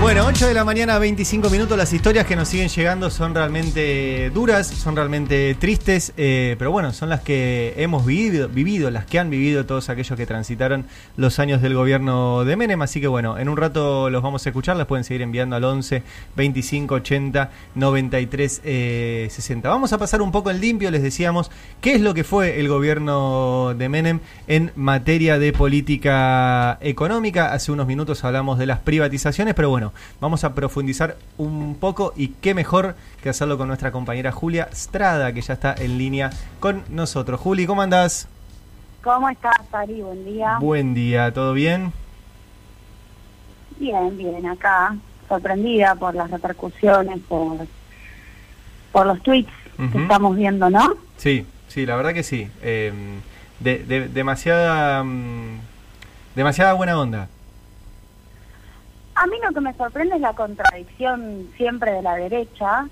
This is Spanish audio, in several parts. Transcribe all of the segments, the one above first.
Bueno, 8 de la mañana, 25 minutos. Las historias que nos siguen llegando son realmente duras, son realmente tristes, eh, pero bueno, son las que hemos vivido, vivido, las que han vivido todos aquellos que transitaron los años del gobierno de Menem. Así que bueno, en un rato los vamos a escuchar, las pueden seguir enviando al 11 25 80 93 eh, 60. Vamos a pasar un poco en limpio, les decíamos, qué es lo que fue el gobierno de Menem en materia de política económica. Hace unos minutos hablamos de las privatizaciones, pero bueno, vamos a profundizar un poco y qué mejor que hacerlo con nuestra compañera Julia Strada, que ya está en línea con nosotros. Juli, ¿cómo andás? ¿Cómo estás, Ari? Buen día. Buen día, ¿todo bien? Bien, bien, acá, sorprendida por las repercusiones, por, por los tweets que estamos viendo, ¿no? Sí, sí, la verdad que sí. Eh, de- de- demasiada, mm, demasiada buena onda. A mí lo que me sorprende es la contradicción siempre de la derecha,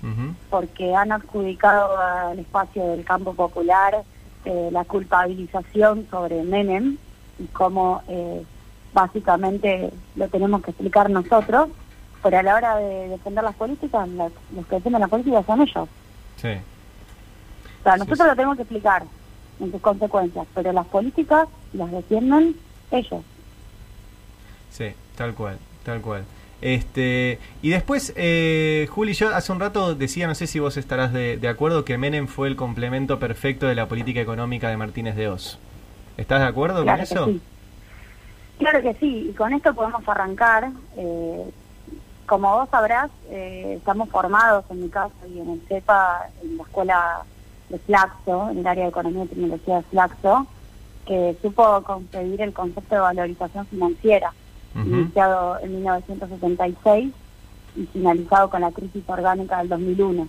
porque han adjudicado al espacio del campo popular eh, la culpabilización sobre Menem y cómo eh, básicamente lo tenemos que explicar nosotros, pero a la hora de defender las políticas, la- los que defienden las políticas son ellos. Sí, O sea, Sí, nosotros sí. lo tenemos que explicar en sus consecuencias, pero las políticas las defienden ellos. sí, tal cual, tal cual. Este, y después, eh, Juli, yo hace un rato decía, no sé si vos estarás de, de acuerdo, que Menem fue el complemento perfecto de la política económica de Martínez de Oz. ¿Estás de acuerdo Claro con eso? sí. Claro que sí, y con esto podemos arrancar. eh, como vos sabrás, eh, estamos formados en mi caso y en el CEPA, en la escuela de Flaxo, en el área de Economía y Tecnología de Flaxo, que supo concebir el concepto de valorización financiera, Ujú. iniciado en 1976 y finalizado con la crisis orgánica del 2001.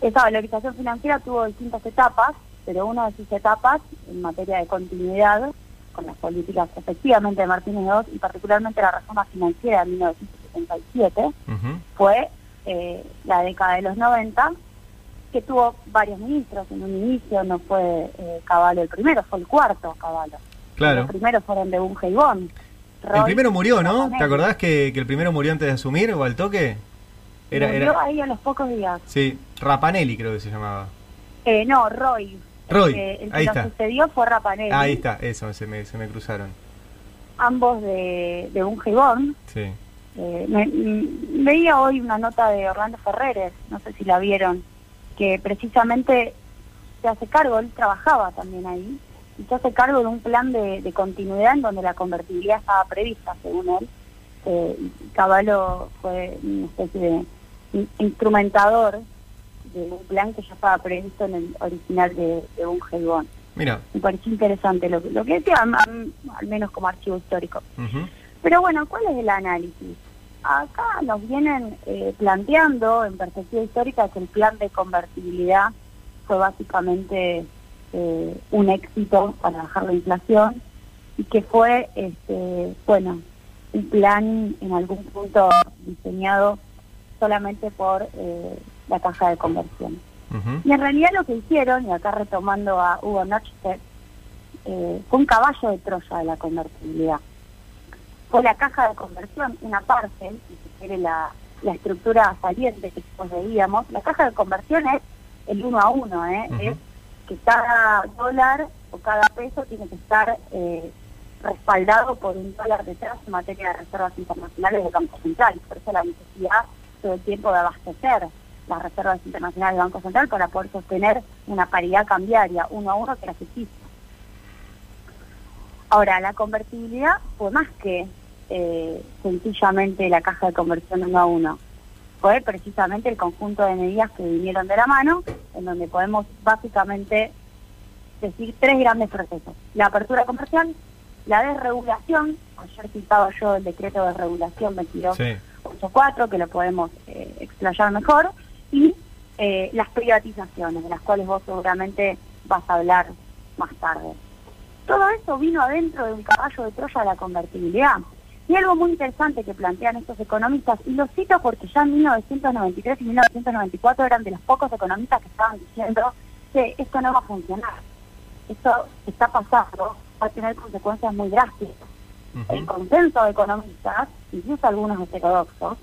Esa valorización financiera tuvo distintas etapas, pero una de sus etapas, en materia de continuidad, con las políticas efectivamente de Martínez II y particularmente la reforma financiera de 1977, Ujú. fue eh, la década de los 90, que tuvo varios ministros. En un inicio no fue eh, Caballo el primero, fue el cuarto Caballo. Claro. Los primeros fueron de Bunge y El primero murió, ¿no? ¿Te acordás que, que el primero murió antes de asumir o al toque? Era, Murió era, ahí a los pocos días. sí, Rapanelli creo que se llamaba. Eh, no, Roy. Roy, El que, el que ahí lo está. sucedió fue Rapanelli. Ah, ahí está, eso, se me, se me cruzaron. Ambos de, y Bon. Sí. Eh, me- mm, veía hoy una nota de Orlando Ferreres, no sé si la vieron, que precisamente se hace cargo, él trabajaba también ahí, se hace cargo de un plan de, de continuidad en donde la convertibilidad estaba prevista, según él. Eh, Caballo fue una especie de in- instrumentador de un plan que ya estaba previsto en el original de, de Bunge y Bon. Mira. Me pareció interesante lo, que- lo que decía, al menos como archivo histórico. Pero bueno, ¿cuál es el análisis? Acá nos vienen eh, planteando en perspectiva histórica que el plan de convertibilidad fue básicamente eh, un éxito para bajar la inflación y que fue, este, bueno, un plan en algún punto diseñado solamente por eh, la caja de conversión. Y en realidad lo que hicieron, y acá retomando a Hugo Nochstedt, eh, fue un caballo de Troya de la convertibilidad. Fue la caja de conversión, una parte, si se quiere la, la estructura saliente que después veíamos. La caja de conversión es el uno a uno, ¿eh? Es que cada dólar o cada peso tiene que estar eh, respaldado por un dólar detrás en materia de reservas internacionales del Banco Central. Por eso la necesidad todo el tiempo de abastecer las reservas internacionales del Banco Central para poder sostener una paridad cambiaria uno a uno que las existe. Ahora, la convertibilidad fue más que eh, sencillamente la caja de conversión uno a uno. Fue precisamente el conjunto de medidas que vinieron de la mano, en donde podemos básicamente decir tres grandes procesos. La apertura comercial, la desregulación, ayer citaba yo el decreto de regulación 22 Sí. 8.4, que lo podemos eh, explayar mejor, y eh, las privatizaciones, de las cuales vos seguramente vas a hablar más tarde. Todo eso vino adentro de un caballo de Troya de la convertibilidad. Y algo muy interesante que plantean estos economistas, y lo cito porque ya en 1993 y 1994 eran de los pocos economistas que estaban diciendo que esto no va a funcionar, esto está pasando, va a tener consecuencias muy drásticas. El consenso de economistas, incluso algunos heterodoxos,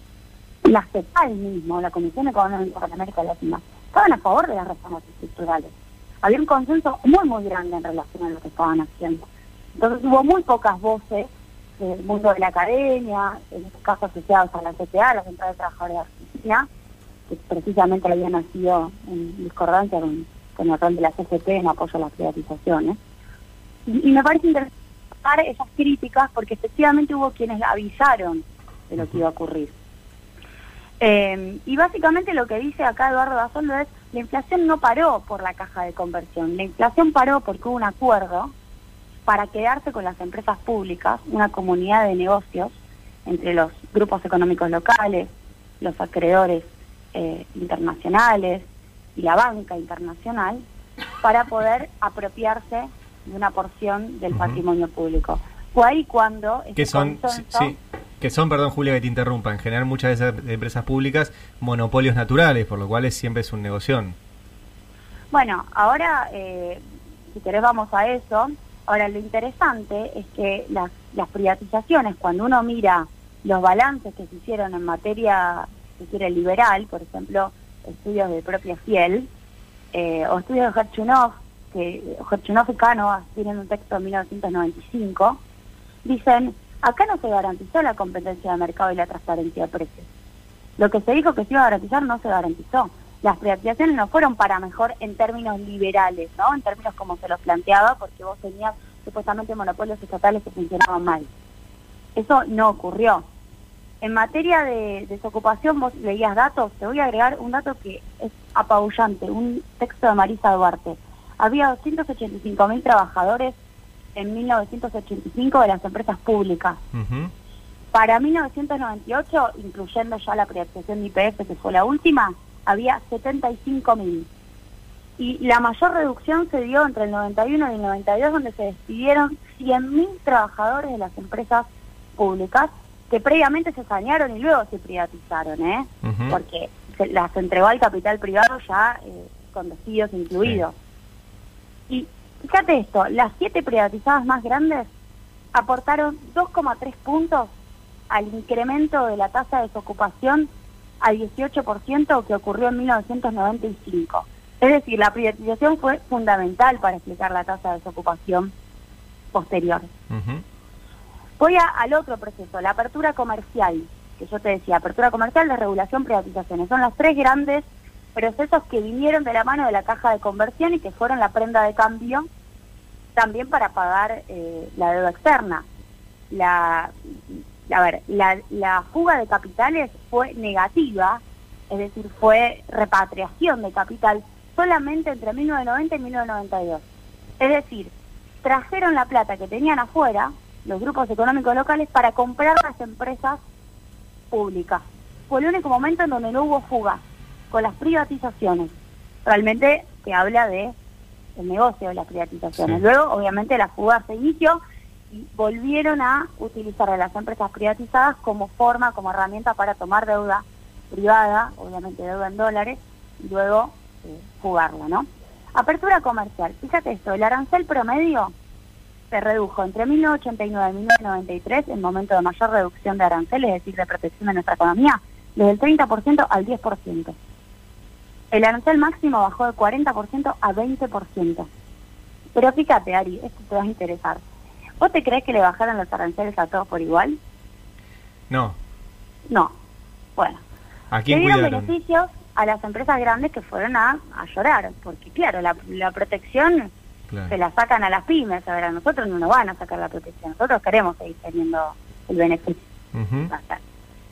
la CEPAL mismo, la Comisión Económica para América Latina, estaban a favor de las reformas estructurales. Había un consenso muy, muy grande en relación a lo que estaban haciendo. Entonces hubo muy pocas voces del mundo de la academia, en este caso asociados a la CTA, la Central de Trabajadores de Argentina, que precisamente había nacido en discordancia con, el rol de la CGT en apoyo a las privatizaciones. Y, me parece interesante esas críticas porque efectivamente hubo quienes avisaron de lo que iba a ocurrir. Eh, y básicamente lo que dice acá Eduardo Basondo es, la inflación no paró por la caja de conversión, la inflación paró porque hubo un acuerdo para quedarse con las empresas públicas, una comunidad de negocios entre los grupos económicos locales, los acreedores eh, internacionales y la banca internacional, para poder apropiarse de una porción del patrimonio público. Fue ahí cuando... que son, sí, que son, perdón Julia que te interrumpa, en general muchas de esas empresas públicas monopolios naturales, por lo cual siempre es un negocio. Bueno, ahora, eh, si querés vamos a eso, Ahora, lo interesante es que las, privatizaciones, cuando uno mira los balances que se hicieron en materia, si quiere, liberal, por ejemplo, estudios de propia Fiel, eh, o estudios de Herchunov, que Herchunov y Cano tienen un texto de 1995, dicen, acá no se garantizó la competencia de mercado y la transparencia de precios. Lo que se dijo que se iba a garantizar no se garantizó las privatizaciones no fueron para mejor en términos liberales, ¿no? En términos como se los planteaba, porque vos tenías supuestamente monopolios estatales que funcionaban mal. Eso no ocurrió. En materia de desocupación, vos leías datos, te voy a agregar un dato que es apabullante, un texto de Marisa Duarte. Había 285 mil trabajadores en 1985 de las empresas públicas. Para 1998, incluyendo ya la privatización de IPF, que fue la última, había 75.000. Y la mayor reducción se dio entre el 91 y el 92, donde se despidieron 100.000 trabajadores de las empresas públicas que previamente se sanearon y luego se privatizaron, ¿eh? Porque se las entregó al capital privado ya eh, con despidos incluidos. Y fíjate esto, las siete privatizadas más grandes aportaron 2,3 puntos al incremento de la tasa de desocupación al 18% que ocurrió en 1995. Es decir, la privatización fue fundamental para explicar la tasa de desocupación posterior. Voy al otro proceso, la apertura comercial, que yo te decía, apertura comercial, desregulación, privatizaciones. Son los tres grandes procesos que vinieron de la mano de la caja de conversión y que fueron la prenda de cambio también para pagar eh, la deuda externa. La a ver, la, fuga de capitales fue negativa, es decir, fue repatriación de capital solamente entre 1990 y 1992. Es decir, trajeron la plata que tenían afuera, los grupos económicos locales, para comprar las empresas públicas. Fue el único momento en donde no hubo fuga, con las privatizaciones. Realmente se habla de el negocio de las privatizaciones. Luego, obviamente, la fuga se inició volvieron a utilizar a las empresas privatizadas como forma, como herramienta para tomar deuda privada, obviamente deuda en dólares, y luego eh, jugarla, ¿no? Apertura comercial. Fíjate esto, el arancel promedio se redujo entre 1989 y 1993, en momento de mayor reducción de arancel, es decir, de protección de nuestra economía, desde el 30% al 10%. El arancel máximo bajó de 40% a 20%. Pero fíjate, Ari, esto te va a interesar. ¿Vos te crees que le bajaron los aranceles a todos por igual? No. No. Bueno. ¿A quién dieron beneficios a las empresas grandes que fueron a, llorar, porque claro, la, protección se la sacan a las pymes, a ver, a nosotros no nos van a sacar la protección, nosotros queremos seguir teniendo el beneficio.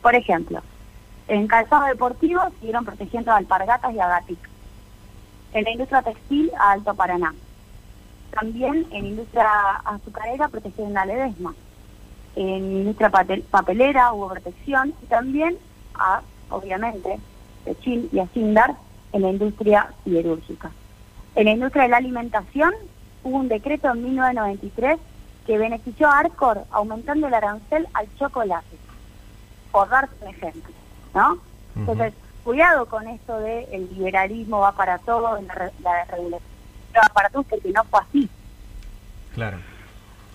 Por ejemplo, en calzado deportivo siguieron protegiendo a alpargatas y a gatic. En la industria textil a Alto Paraná. También en industria azucarera protegieron a Ledesma. En industria papelera hubo protección y también, a, obviamente, Chile y a Sindar en la industria siderúrgica. En la industria de la alimentación hubo un decreto en 1993 que benefició a Arcor aumentando el arancel al chocolate, por darte un ejemplo, ¿no? Entonces, cuidado con esto de el liberalismo va para todo, la, la regulación va para todo, porque no fue así. Claro.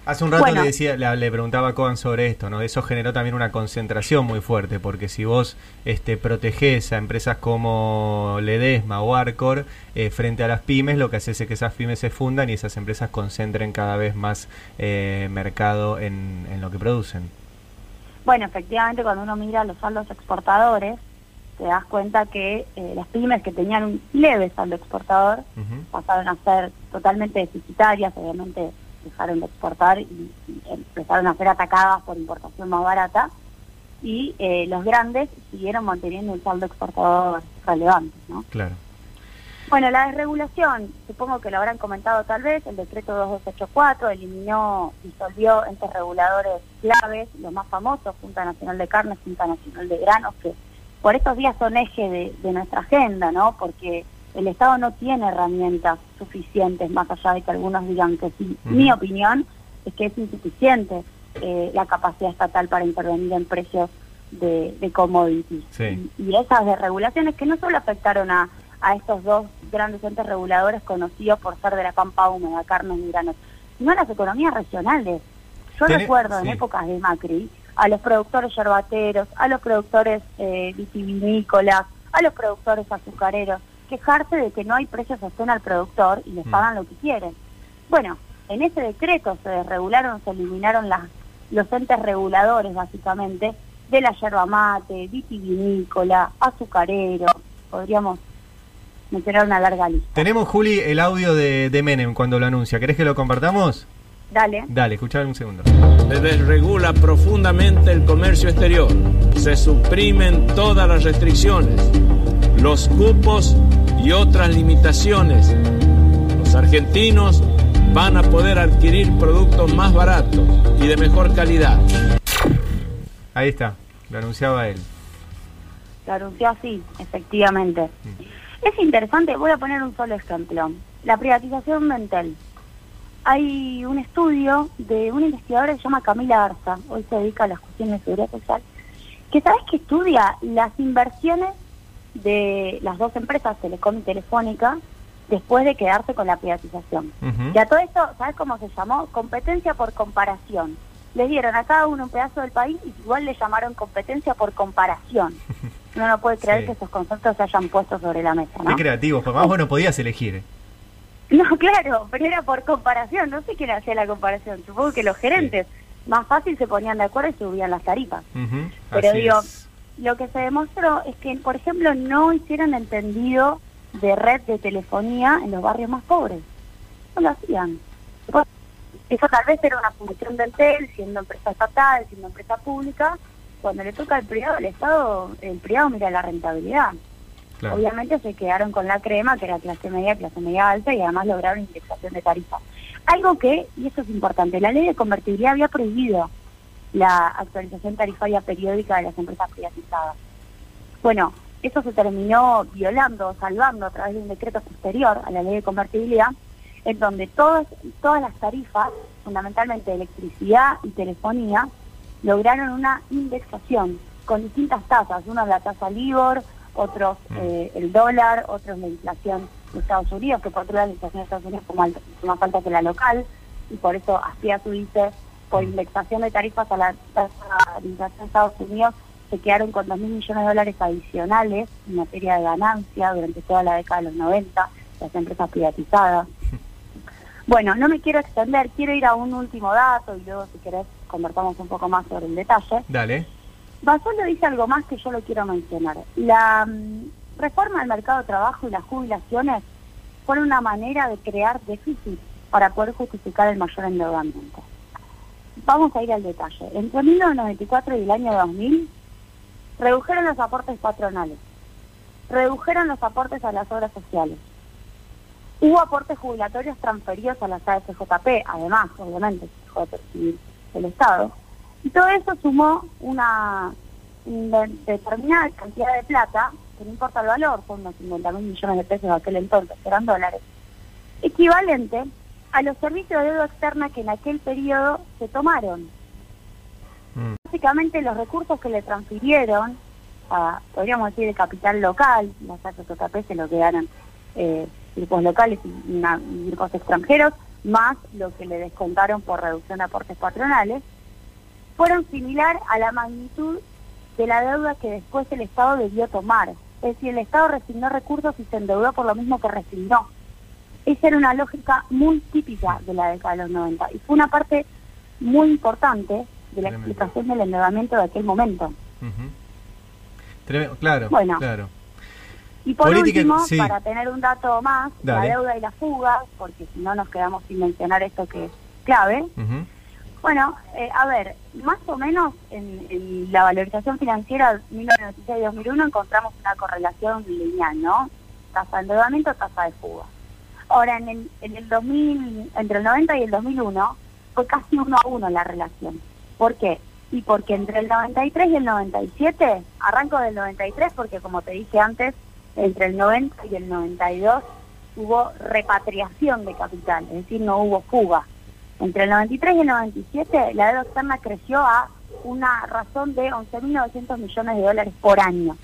Hace un rato le decía, le, preguntaba a Coan sobre esto, ¿no? Eso generó también una concentración muy fuerte, porque si vos este, protegés a empresas como Ledesma o Arcor eh, frente a las pymes, lo que hace es que esas pymes se fundan y esas empresas concentren cada vez más eh, mercado en, lo que producen. Bueno, efectivamente, cuando uno mira los saldos exportadores, te das cuenta que eh, las pymes que tenían un leve saldo exportador pasaron a ser totalmente deficitarias, obviamente dejaron de exportar y, empezaron a ser atacadas por importación más barata y eh, los grandes siguieron manteniendo un saldo exportador relevante, ¿no? Claro. Bueno, la desregulación, supongo que lo habrán comentado tal vez, el decreto 2284 eliminó, disolvió entes reguladores claves, los más famosos, Junta Nacional de Carnes, Junta Nacional de Granos, que por estos días son eje de, de nuestra agenda, ¿no? Porque el Estado no tiene herramientas suficientes, más allá de que algunos digan que sí. Mi opinión es que es insuficiente eh, la capacidad estatal para intervenir en precios de, de commodities. Y, esas desregulaciones que no solo afectaron a, a estos dos grandes entes reguladores conocidos por ser de la pampa húmeda, carnes y granos, sino a las economías regionales. Yo recuerdo en épocas de Macri a los productores yerbateros, a los productores eh, vitivinícolas, a los productores azucareros, quejarse de que no hay precios sostén al productor y les mm. pagan lo que quieren. Bueno, en ese decreto se desregularon, se eliminaron las, los entes reguladores básicamente de la yerba mate, vitivinícola, azucarero, podríamos mencionar una larga lista. Tenemos, Juli, el audio de, de Menem cuando lo anuncia. ¿Querés que lo compartamos? Dale. Dale, escuchar un segundo. Se desregula profundamente el comercio exterior. Se suprimen todas las restricciones los cupos y otras limitaciones. Los argentinos van a poder adquirir productos más baratos y de mejor calidad. Ahí está, lo anunciaba él. Lo anunció así, efectivamente. Mm. Es interesante, voy a poner un solo ejemplo. La privatización mental. Hay un estudio de una investigadora que se llama Camila Arza, hoy se dedica a las cuestiones de seguridad social, que sabes que estudia las inversiones de las dos empresas, Telecom y Telefónica, después de quedarse con la privatización. Y a todo esto, ¿sabes cómo se llamó? Competencia por comparación. Les dieron a cada uno un pedazo del país y igual le llamaron competencia por comparación. Uno no puede creer que esos conceptos se hayan puesto sobre la mesa, ¿no? Qué creativo, porque más bueno podías elegir. No, claro, pero era por comparación. No sé quién hacía la comparación. Supongo que los gerentes más fácil se ponían de acuerdo y subían las tarifas. Pero digo, lo que se demostró es que, por ejemplo, no hicieron entendido de red de telefonía en los barrios más pobres. No lo hacían. Eso tal vez era una función del TEL, siendo empresa estatal, siendo empresa pública. Cuando le toca al privado, el Estado, el privado mira la rentabilidad. Obviamente se quedaron con la crema, que era clase media, clase media alta, y además lograron indexación de tarifas. Algo que, y eso es importante, la ley de convertibilidad había prohibido la actualización tarifaria periódica de las empresas privatizadas. Bueno, eso se terminó violando, salvando a través de un decreto posterior a la ley de convertibilidad, en donde todas, todas las tarifas, fundamentalmente electricidad y telefonía, lograron una indexación con distintas tasas, una la tasa LIBOR, otros mm. eh, el dólar, otros la inflación de Estados Unidos, que por otro lado la inflación de Estados Unidos es más alta que la local, y por eso su dice por indexación de tarifas a la tasa de inflación de Estados Unidos se quedaron con 2.000 millones de dólares adicionales en materia de ganancia durante toda la década de los 90, las empresas privatizadas. Bueno, no me quiero extender, quiero ir a un último dato y luego si querés conversamos un poco más sobre el detalle. Dale. Basolo dice algo más que yo lo quiero mencionar. La mm, reforma del mercado de trabajo y las jubilaciones fueron una manera de crear déficit para poder justificar el mayor endeudamiento. Vamos a ir al detalle. Entre 1994 y el año 2000, redujeron los aportes patronales, redujeron los aportes a las obras sociales, hubo aportes jubilatorios transferidos a las AFJP, además, obviamente, del Estado, y todo eso sumó una, determinada cantidad de plata, que no importa el valor, son unos 50 mil millones de pesos de aquel entonces, eran dólares, equivalente a los servicios de deuda externa que en aquel periodo se tomaron. Mm. Básicamente los recursos que le transfirieron a, podríamos decir, el capital local, las tasas OKP se lo quedaron eh, grupos locales y, una- y grupos extranjeros, más lo que le descontaron por reducción de aportes patronales, fueron similar a la magnitud de la deuda que después el Estado debió tomar. Es decir, el Estado resignó recursos y se endeudó por lo mismo que resignó. Esa era una lógica muy típica de la década de los 90 y fue una parte muy importante de la Tremendo. explicación del endeudamiento de aquel momento. Tremendo, claro, Bueno. claro. Y por Política- último, sí. para tener un dato más, Dale. la deuda y la fuga, porque si no nos quedamos sin mencionar esto que es clave. Bueno, eh, a ver, más o menos en, en la valorización financiera 1996-2001 encontramos una correlación lineal, ¿no? Tasa de endeudamiento, tasa de fuga. Ahora, en el, en el 2000, entre el 90 y el 2001, fue casi uno a uno la relación. ¿Por qué? Y porque entre el 93 y el 97, arranco del 93 porque como te dije antes, entre el 90 y el 92 hubo repatriación de capital, es decir, no hubo fuga. Entre el 93 y el 97, la deuda externa creció a una razón de 11.900 millones de dólares por año.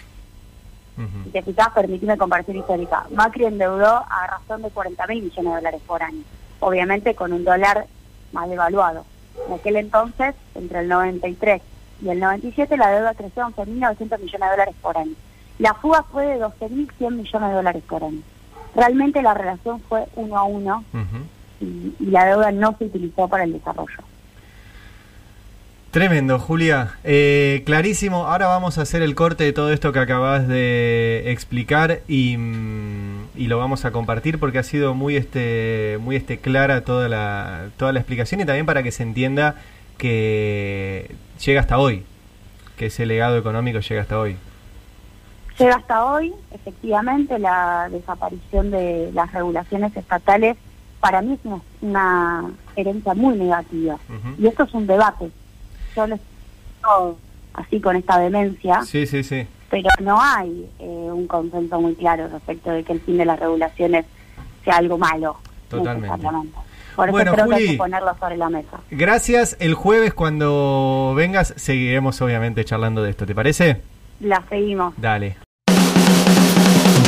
Si Ujú. te fijas, permitime comparación histórica. Macri endeudó a razón de 40.000 millones de dólares por año, obviamente con un dólar más devaluado. En aquel entonces, entre el 93 y el 97, la deuda creció a 11.900 millones de dólares por año. La fuga fue de 12.100 millones de dólares por año. Realmente la relación fue uno a uno. Y, y la deuda no se utilizó para el desarrollo. Tremendo, Julia. Eh, clarísimo. Ahora vamos a hacer el corte de todo esto que acabas de explicar y, mm, y lo vamos a compartir porque ha sido muy este muy este clara toda la toda la explicación y también para que se entienda que llega hasta hoy, que ese legado económico llega hasta hoy. Llega hasta hoy, efectivamente, la desaparición de las regulaciones estatales para mí es una, una herencia muy negativa. Y esto es un debate. Yo lo explico así con esta demencia, Sí, sí, sí. pero no hay eh, un consenso muy claro respecto de que el fin de las regulaciones sea algo malo. Totalmente. necesariamente. Por eso Bueno, creo que hay Juli. que ponerlo sobre la mesa. Gracias. El jueves cuando vengas seguiremos obviamente charlando de esto. ¿Te parece? La seguimos. Dale.